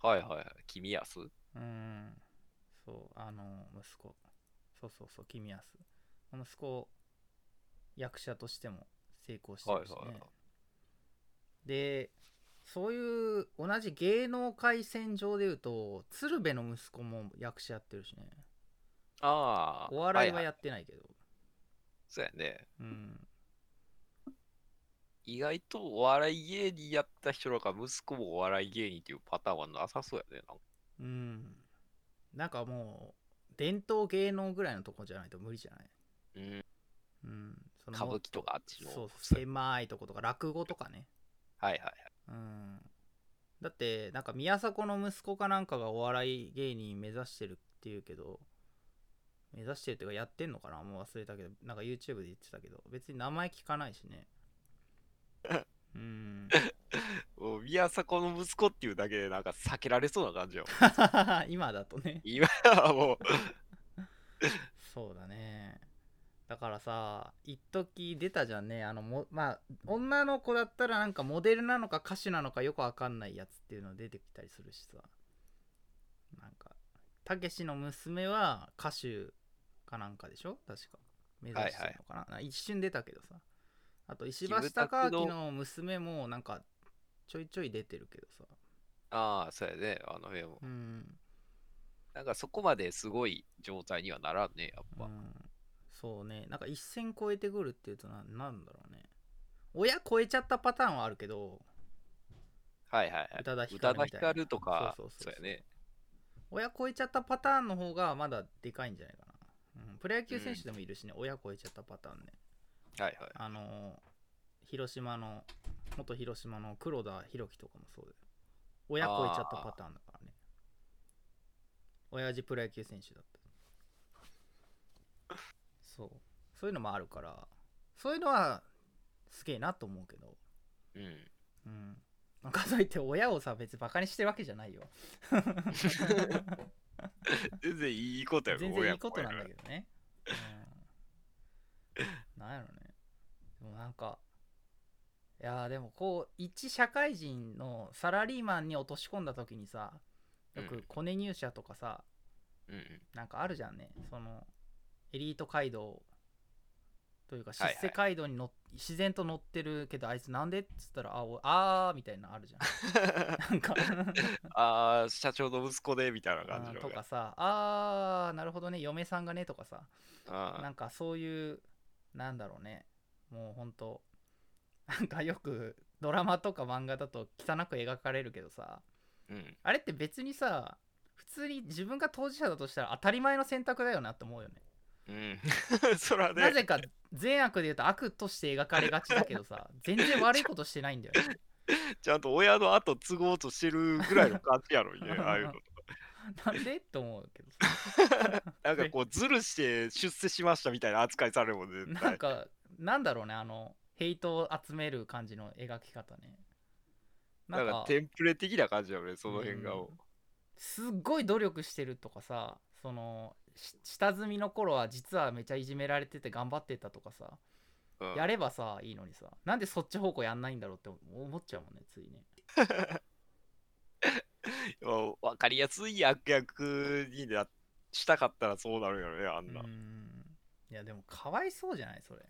はいはいはい。君安？うーん。そうあの息子。そうそうそう君安。息子役者としても成功してるしね、はいはいはいでそういう同じ芸能界線上でいうと鶴瓶の息子も役者やってるしねああ。お笑いははやってないけど、そうやね。うん意外とお笑い芸人やった人とか息子もお笑い芸人っていうパターンはなさそうやね。なんかうんなんかもう伝統芸能ぐらいのとこじゃないと無理じゃない？うん。うんその歌舞伎とかあっちの。そうそう狭いとことか落語とかね。はいはいはい。うん。だってなんか宮迫の息子かなんかがお笑い芸人目指してるっていうけど目指してるっていうかやってんのかな？もう忘れたけどなんか YouTube で言ってたけど。別に名前聞かないしね。うん。もう宮迫の息子っていうだけでなんか避けられそうな感じよ。今だとね。今はもう、そうだねだからさ一時出たじゃんね。あのもまあ女の子だったらなんかモデルなのか歌手なのかよくわかんないやつっていうの出てきたりするしさ。なんかたけしの娘は歌手かなんかでしょ？確か。目指してるのかな,、な一瞬出たけどさ。あと石橋貴明の娘もなんかちょいちょい出てるけどさ。ああ、そうやね。あの辺も。うん。なんかそこまですごい状態にはならんね、やっぱ。うん、そうね。なんか一線超えてくるっていうとななんだろうね。親超えちゃったパターンはあるけどはいはいはい。宇多田ヒカルみたいな。ヒカルとか、そうそうそうそう。そうやね。親超えちゃったパターンの方がまだでかいんじゃないかな、うん、プロ野球選手でもいるしね、親超えちゃったパターンね。はいはい。あのー広島の元広島の黒田博樹とかもそうだよ。親超えちゃったパターンだからね。親父プロ野球選手だったそう。そういうのもあるからそういうのはすげえなと思うけど。うん。うん。なんかそう言って親をさ別にバカにしてるわけじゃないよ。全然いいことやろ、全然いいことなんだけどね、うん、なんやろね。でもなんかいやーでもこう一社会人のサラリーマンに落とし込んだ時にさようん。くコネ入社とかさ、うんうん。なんかあるじゃんね。そのエリート街道というか出世街道に乗っ自然と乗ってるけどあいつなんでっつったらあおあーみたいなのあるじゃん。なんか。ああ、社長の息子で、みたいな感じとかさあーなるほどね嫁さんがねとかさ。あなんかそういうなんだろうね。もうほんとなんかよくドラマとか漫画だと汚く描かれるけどさ。ーうん。あれって別にさ普通に自分が当事者だとしたら当たり前の選択だよなって思うよねうん。そらね。なぜか善悪で言うと悪として描かれがちだけどさ 全然悪いことしてないんだよねちゃんと親の後継ごうとしてるぐらいの感じやろね、ああいうの。なんでって思うけどさなんかこう、ズルして出世しましたみたいな扱いされるもんね。なんかなんだろうねあのヘイトを集める感じの描き方ねなんかテンプレ的な感じだよね、その辺が。うんすっごい努力してるとかさそのし下積みの頃は実はめちゃいじめられてて頑張ってたとかさ、うん。やればさいいのにさ。なんでそっち方向やんないんだろうって思っちゃうもんねついね。わ分かりやすい悪役になしたかったらそうなるよね、あんな。うん。いやでもかわいそうじゃないそれ。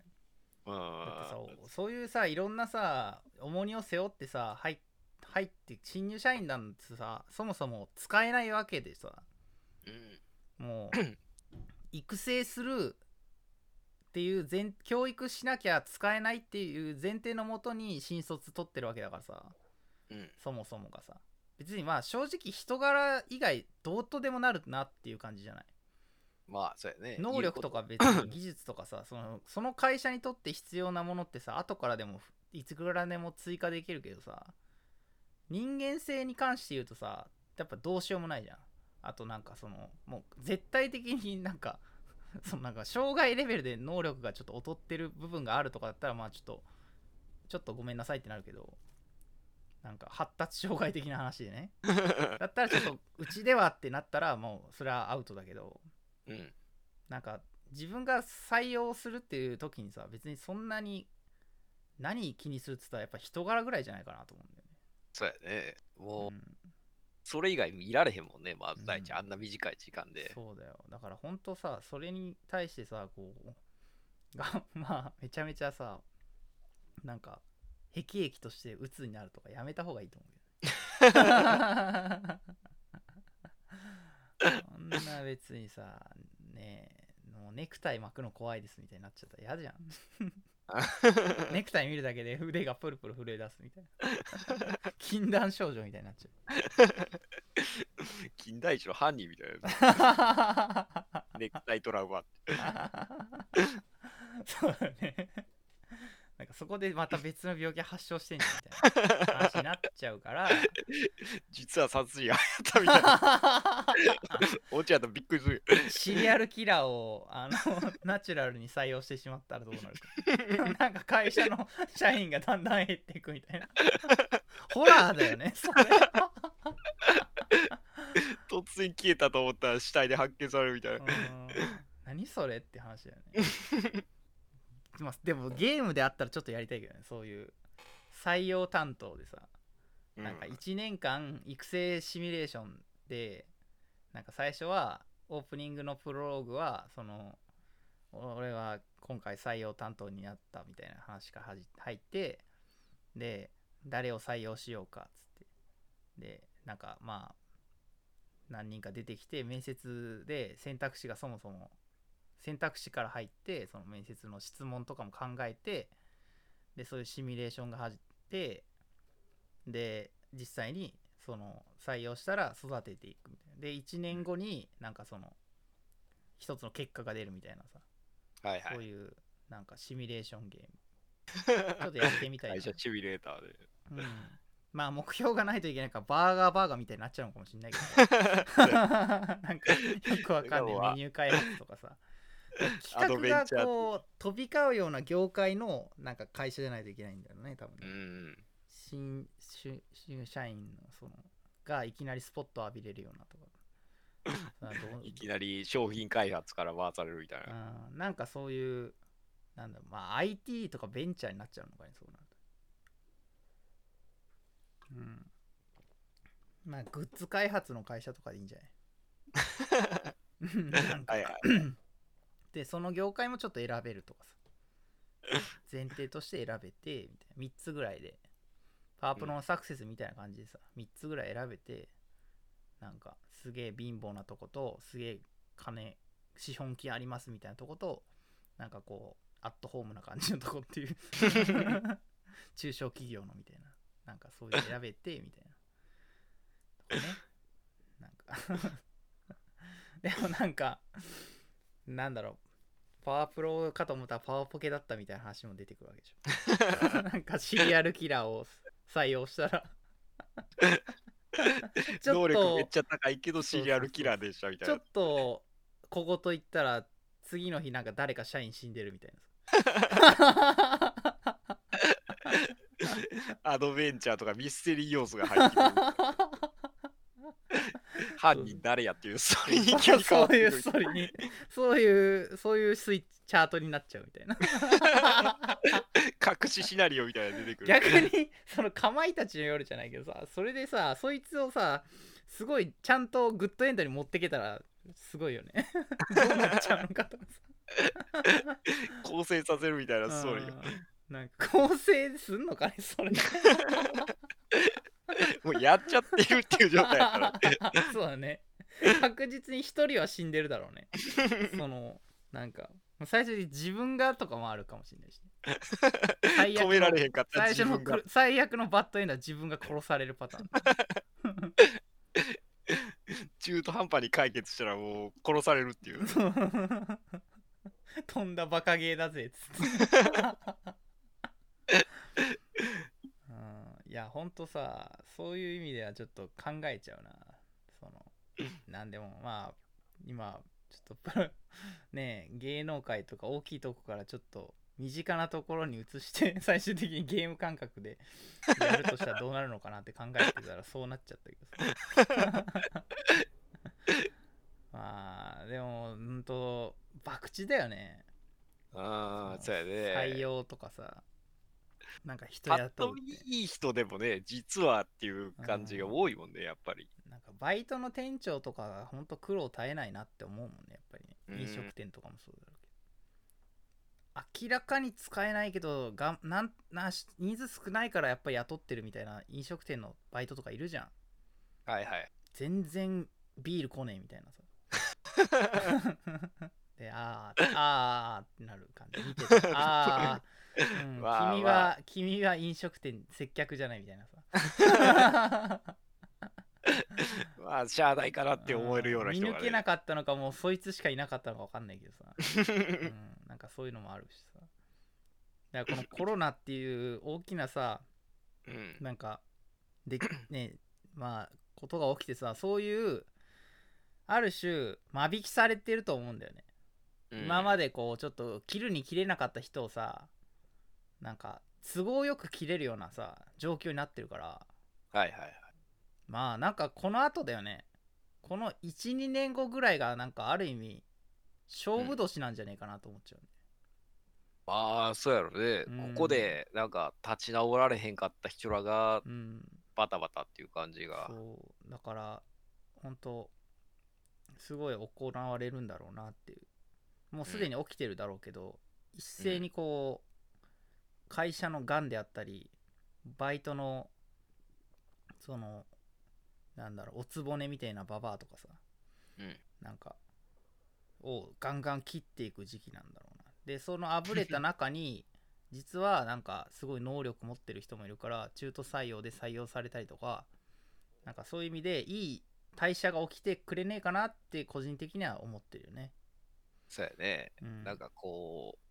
うん。だってさそういうさいろんなさ重荷を背負ってさ入入って新入社員なんてさそもそも使えないわけでさ。うんもう育成するっていう前教育しなきゃ使えないっていう前提のもとに新卒取ってるわけだからさ。うん。そもそもがさ。別にまあ正直人柄以外どうとでもなるなっていう感じじゃない？まあ、そうやね。能力とか別に技術とかさそのその会社にとって必要なものってさ後からでもいつぐらでも追加できるけどさ人間性に関して言うとさやっぱどうしようもないじゃんあとなんかそのもう絶対的になんか そのなんか障害レベルで能力がちょっと劣ってる部分があるとかだったらまあちょっとちょっとごめんなさいってなるけどなんか発達障害的な話でね だったらちょっとうちではってなったらもうそれはアウトだけどうん。なんか自分が採用するっていう時にさ別にそんなに何気にするって言ったらやっぱ人柄ぐらいじゃないかなと思うんだよね。そうやね。もう、うんそれ以外見られへんもんね、まあ、うん。大地、あんな短い時間で。そうだよ。だから本当さそれに対してさこう がまあめちゃめちゃさなんか辟易として鬱になるとかやめた方がいいと思うけどそんな別にさねえーもうネクタイ巻くの怖いですみたいになっちゃったら嫌じゃん。ネクタイ見るだけで腕がプルプル震え出すみたいな。禁断症状みたいになっち 近代一の犯人みたいな。ネクタイトラウマ。そうだねなんかそこでまた別の病気発症してんじゃんみたいな 話になっちゃうから実は殺人あったみたいな。落ちやったらびっくりするよ。シリアルキラーをあのナチュラルに採用してしまったらどうなるか なんか会社の社員がだんだん減っていくみたいなホラーだよねそれ突然消えたと思ったら死体で発見されるみたいな。うん何それって話だよねまあでもゲームであったらちょっとやりたいけどね。そういう採用担当でさ。なんかうん1年間育成シミュレーションでなんか最初はオープニングのプロローグはその俺は今回採用担当になったみたいな話からはじ入ってで誰を採用しようかっつって。でなんかまあ何人か出てきて面接で選択肢がそもそも選択肢から入ってその面接の質問とかも考えてでそういうシミュレーションが始ってで実際にその採用したら育てていくみたいな。で1年後になんかその一つの結果が出るみたいなさ、はいはい。そういうなんかシミュレーションゲーム。ちょっとやってみたいな。会社シミュレーターで。うん、まあ目標がないといけないからバーガーバーガーみたいになっちゃうのかもしれないけど。なんかよくわかんない。メニュー開発とかさ 企画がこう飛び交うような業界のなんか会社じゃないといけないんだよね多分うね、ん。新新新社員のそのがいきなりスポット浴びれるようなとか。いきなり商品開発から回されるみたいな。うん。なんかそういうなんだろうまあ IT とかベンチャーになっちゃうのかねそうなると。うん。まあグッズ開発の会社とかでいいんじゃない？なんか。はいはい。でその業界もちょっと選べるとかさ。前提として選べてみたいな。3つぐらいで。パワープロのサクセスみたいな感じでさ3つぐらい選べてなんかすげえ貧乏なとことすげえ金資本金ありますみたいなとことなんかこうアットホームな感じのとこっていう。中小企業のみたいな。なんかそういう選べてみたいな。とこね。なんか。でもなんかなんだろうパワープロかと思ったらパワーポケだったみたいな話も出てくるわけでしょ なんかシリアルキラーを採用したらちょ 能っ力めっとちゃ高いけどシリアルキラーでしたみたいなちょっ。と小言言ったら次の日なんか誰か社員死んでるみたいな アドベンチャーとかミステリー要素が入ってくる。犯人誰やっていうストーリーに そういうストーリーにそういうそういうスイッチチャートになっちゃうみたいな。隠しシナリオみたいなの出てくる。逆にそのかまいたちの夜じゃないけどさそれでさそいつをさすごいちゃんとグッドエンドに持ってけたらすごいよね。どうなっちゃうのかとかさ。構成させるみたいなストーリー。なんか構成すんのかねそれ もうやっちゃってるっていう状態だから。そうだね。確実に一人は死んでるだろうね。そのなんか最初に自分がとかもあるかもしれないし、ね、止められへんかった最初の最悪のバッドエンドは自分が殺されるパターン。中途半端に解決したらもう殺されるっていう。飛んだバカゲーだぜっつってやほんとさそういう意味ではちょっと考えちゃうな。その なんでもまあ今ちょっとプロ ねえ芸能界とか大きいとこからちょっと身近なところに移して 最終的にゲーム感覚でやるとしたらどうなるのかなって考えてたらそうなっちゃったけどさ。まあでもうんと博打だよね。ああ、そうやね。採用とかさなんか人パッと雇うって。見いい人でもね、実はっていう感じが多いもんね、やっぱり。なんかバイトの店長とかがほんと苦労絶えないなって思うもんねやっぱりね。うん。飲食店とかもそうだろうけど。明らかに使えないけどがなんなし人数少ないからやっぱり雇ってるみたいな飲食店のバイトとかいるじゃん。はいはい。全然ビール来ねえみたいなさ。であーあーってなる感じ。見ててあー、うんまあ君まあは君は飲食店接客じゃないみたいなさ まあ、しゃあないかなって思えるような人が、ね。見抜けなかったのかもうそいつしかいなかったのか分かんないけどさ、うん、なんかそういうのもあるしさだからこのコロナっていう大きなさうん。なんかでねまあことが起きてさそういうある種間引きされてると思うんだよね、今まで。でこうちょっと切るに切れなかった人をさなんか都合よく切れるようなさ状況になってるから。はいはいはい。まあなんかこの後だよね。この12年後ぐらいがなんかある意味勝負年なんじゃねえかなと思っちゃうね、まあ、そうやろね。うん。ここで、なんか、立ち直られへんかった人らが、うん、バタバタっていう感じが。そう。だから本当すごい行われるんだろうなっていう。もうすでに起きてるだろうけど、一斉にこう会社のがんであったりバイトのそのなんだろうおつぼねみたいなババアとかさうん。なんかをガンガン切っていく時期なんだろうなでそのあぶれた中に 実はなんかすごい能力持ってる人もいるから中途採用で採用されたりとかなんかそういう意味でいい代謝が起きてくれねえかなって個人的には思ってるよね、そうやね。うん、なんかこう、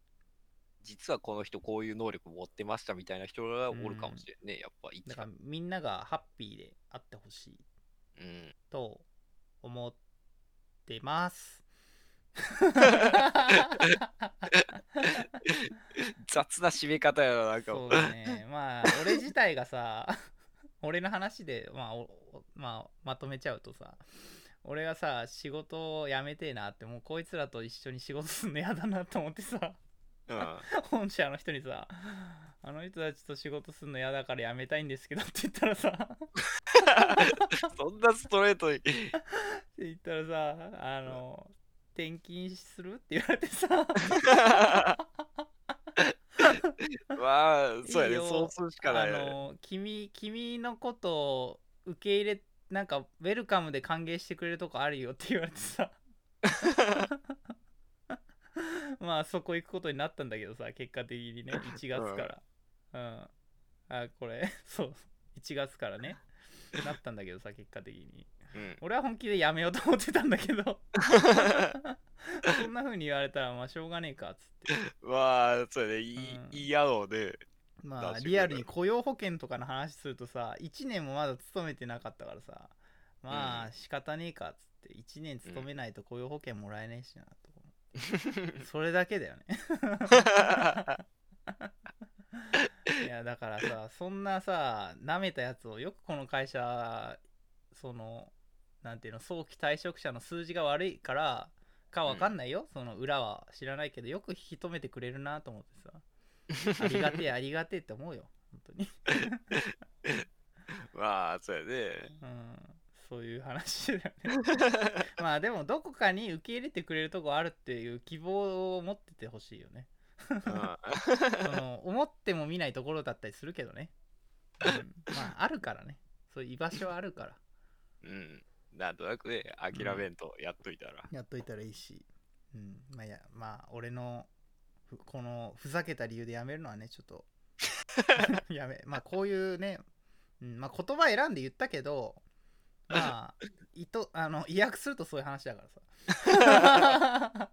実はこの人こういう能力持ってましたみたいな人がおるかもしれんね。やっぱ一だからみんながハッピーであってほしいうん。と思ってます雑な締め方やな、なんか。そうだねまあ俺自体がさ 俺の話で、まあ、まあまとめちゃうとさ俺がさ仕事を辞めてえなってもうこいつらと一緒に仕事すんの嫌だなと思ってさうん。本社の人にさあの人たちと仕事すんの嫌だから辞めたいんですけどって言ったらさ そんなストレートに。って言ったらさあの転勤するって言われてさ まあ、そうやね。いいよそうするしかないよね。あの君君のことを受け入れなんかウェルカムで歓迎してくれるとこあるよって言われてさ まあそこ行くことになったんだけどさ結果的にね 1月から。うん、あこれ そう。1月からねなったんだけどさ結果的に。うん。俺は本気でやめようと思ってたんだけど。そんな風に言われたらまあしょうがねえかっつって。まあ、そうやね。言いうん。言い合おうで。まあリアルに雇用保険とかの話するとさ1年もまだ勤めてなかったからさまあ仕方ねえかっつって。1年勤めないと雇用保険もらえねえしなって それだけだよね。いやだからさそんなさ舐めたやつをよくこの会社そのなんていうの早期退職者の数字が悪いからかわかんないよ、その裏は知らないけどよく引き止めてくれるなと思ってさ。ありがてえありがてえって思うよ本当に、まあ、そうやね。うん、そういう話だよね。まあでもどこかに受け入れてくれるとこあるっていう希望を持っててほしいよね。うん その思っても見ないところだったりするけどね、うん、まああるからね。そういう居場所はあるから。うん。なんとなくね、諦めんとやっといたら。やっといたらいいし、うん、まあいやまあ俺のふこのふざけた理由でやめるのはねちょっと。やめ。まあこういうね、うん、まあ言葉選んで言ったけどまあいとあの意訳するとそういう話だからさ。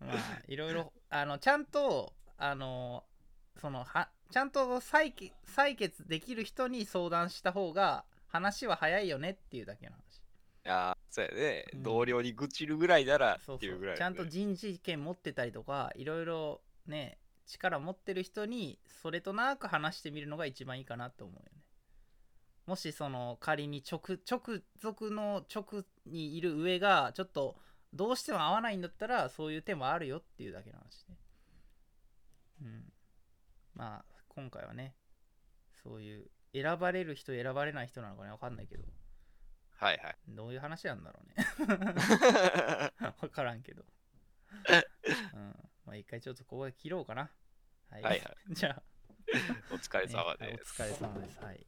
まあいろいろあのちゃんとあのそのはちゃんと採決採決できる人に相談した方が話は早いよねっていうだけの話。ああ、そうやね。うん。同僚に愚痴るぐらいならそうそっていうぐらい、う。ちゃんと人事権持ってたりとかいろいろね力持ってる人にそれとなく話してみるのが一番いいかなと思うよねもしその仮に直直属の直にいる上がちょっとどうしても合わないんだったらそういう手もあるよっていうだけの話ねうんまあ今回はねそういう選ばれる人選ばれない人なのかねわかんないけどはいはい。どういう話なんだろうね 分からんけど。うん。まあ一回ちょっとここで切ろうかな。はい。はいは じゃあ、お疲れ様ねはいおです。疲れ様です。はい。